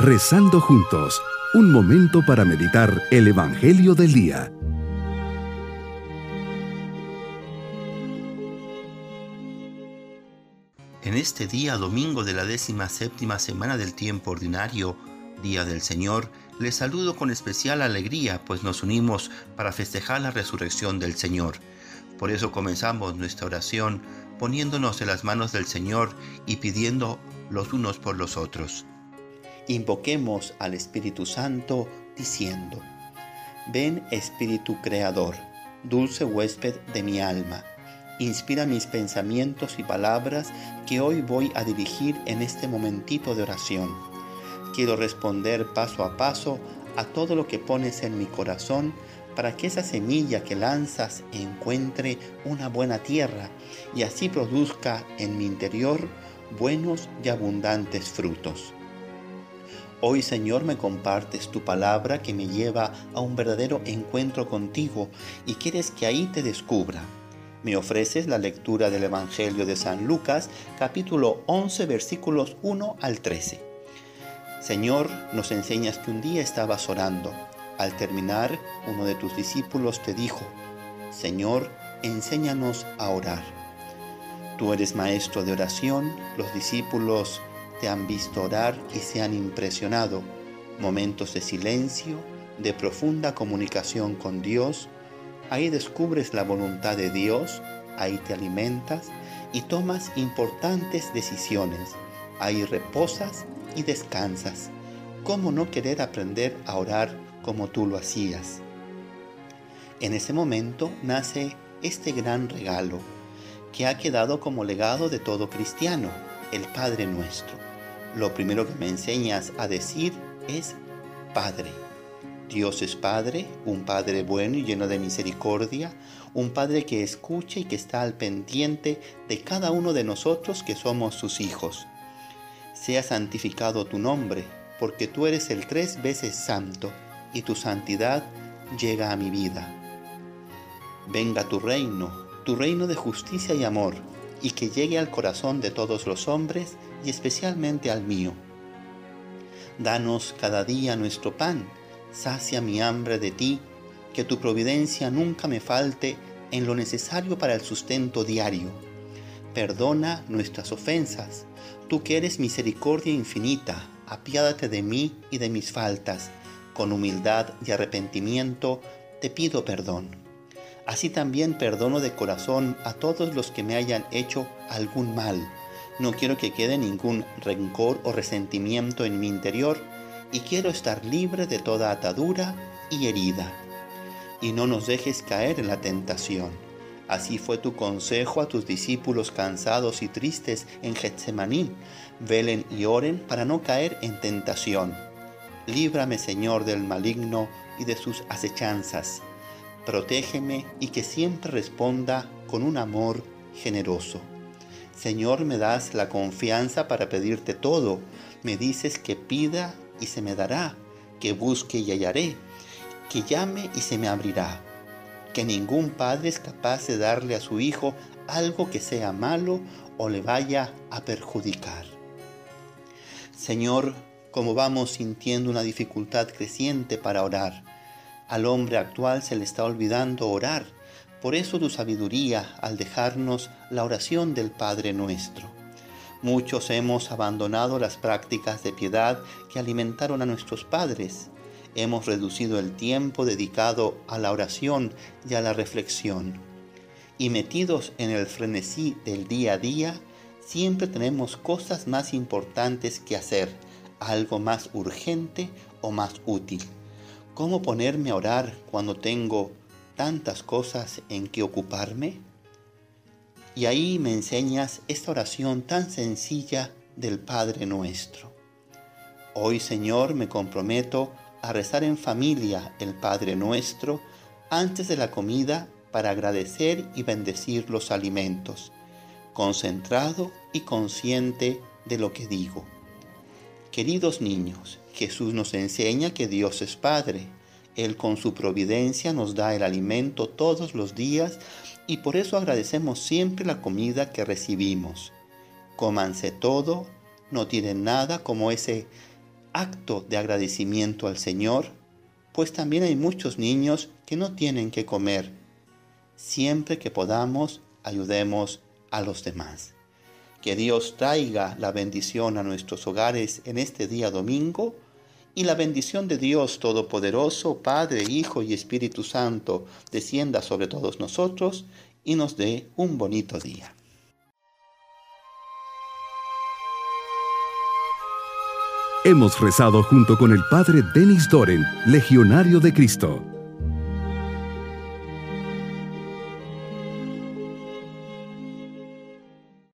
Rezando juntos, un momento para meditar el Evangelio del Día. En este día, domingo de la décima séptima semana del tiempo ordinario, Día del Señor, les saludo con especial alegría, pues nos unimos para festejar la resurrección del Señor. Por eso comenzamos nuestra oración poniéndonos en las manos del Señor y pidiendo los unos por los otros. Invoquemos al Espíritu Santo diciendo, Ven Espíritu Creador, dulce huésped de mi alma, inspira mis pensamientos y palabras que hoy voy a dirigir en este momentito de oración. Quiero responder paso a paso a todo lo que pones en mi corazón para que esa semilla que lanzas encuentre una buena tierra y así produzca en mi interior buenos y abundantes frutos. Hoy Señor me compartes tu palabra que me lleva a un verdadero encuentro contigo y quieres que ahí te descubra. Me ofreces la lectura del Evangelio de San Lucas capítulo 11 versículos 1 al 13. Señor, nos enseñas que un día estabas orando. Al terminar, uno de tus discípulos te dijo, Señor, enséñanos a orar. Tú eres maestro de oración, los discípulos te han visto orar y se han impresionado. Momentos de silencio, de profunda comunicación con Dios. Ahí descubres la voluntad de Dios, ahí te alimentas y tomas importantes decisiones. Ahí reposas y descansas. ¿Cómo no querer aprender a orar como tú lo hacías? En ese momento nace este gran regalo que ha quedado como legado de todo cristiano, el Padre nuestro lo primero que me enseñas a decir es Padre. Dios es Padre, un Padre bueno y lleno de misericordia, un Padre que escucha y que está al pendiente de cada uno de nosotros que somos sus hijos. Sea santificado tu nombre, porque tú eres el tres veces santo, y tu santidad llega a mi vida. Venga tu reino, tu reino de justicia y amor, y que llegue al corazón de todos los hombres y especialmente al mío. Danos cada día nuestro pan, sacia mi hambre de ti, que tu providencia nunca me falte en lo necesario para el sustento diario. Perdona nuestras ofensas, tú que eres misericordia infinita, apiádate de mí y de mis faltas, con humildad y arrepentimiento te pido perdón. Así también perdono de corazón a todos los que me hayan hecho algún mal no quiero que quede ningún rencor o resentimiento en mi interior y quiero estar libre de toda atadura y herida. Y no nos dejes caer en la tentación. Así fue tu consejo a tus discípulos cansados y tristes en Getsemaní. Velen y oren para no caer en tentación. Líbrame, Señor, del maligno y de sus acechanzas. Protégeme y que siempre responda con un amor generoso. Señor, me das la confianza para pedirte todo. Me dices que pida y se me dará, que busque y hallaré, que llame y se me abrirá. Que ningún padre es capaz de darle a su hijo algo que sea malo o le vaya a perjudicar. Señor, como vamos sintiendo una dificultad creciente para orar, al hombre actual se le está olvidando orar por eso tu sabiduría al dejarnos la oración del Padre nuestro. Muchos hemos abandonado las prácticas de piedad que alimentaron a nuestros padres. Hemos reducido el tiempo dedicado a la oración y a la reflexión. Y metidos en el frenesí del día a día, siempre tenemos cosas más importantes que hacer, algo más urgente o más útil. ¿Cómo ponerme a orar cuando tengo tantas cosas en que ocuparme? Y ahí me enseñas esta oración tan sencilla del Padre nuestro. Hoy, Señor, me comprometo a rezar en familia el Padre nuestro antes de la comida para agradecer y bendecir los alimentos, concentrado y consciente de lo que digo. Queridos niños, Jesús nos enseña que Dios es Padre él con su providencia nos da el alimento todos los días y por eso agradecemos siempre la comida que recibimos. Cómanse todo, no tienen nada como ese acto de agradecimiento al Señor, pues también hay muchos niños que no tienen que comer. Siempre que podamos, ayudemos a los demás. Que Dios traiga la bendición a nuestros hogares en este día domingo y la bendición de Dios Todopoderoso, Padre, Hijo y Espíritu Santo, descienda sobre todos nosotros y nos dé un bonito día. Hemos rezado junto con el Padre Denis Doren, Legionario de Cristo.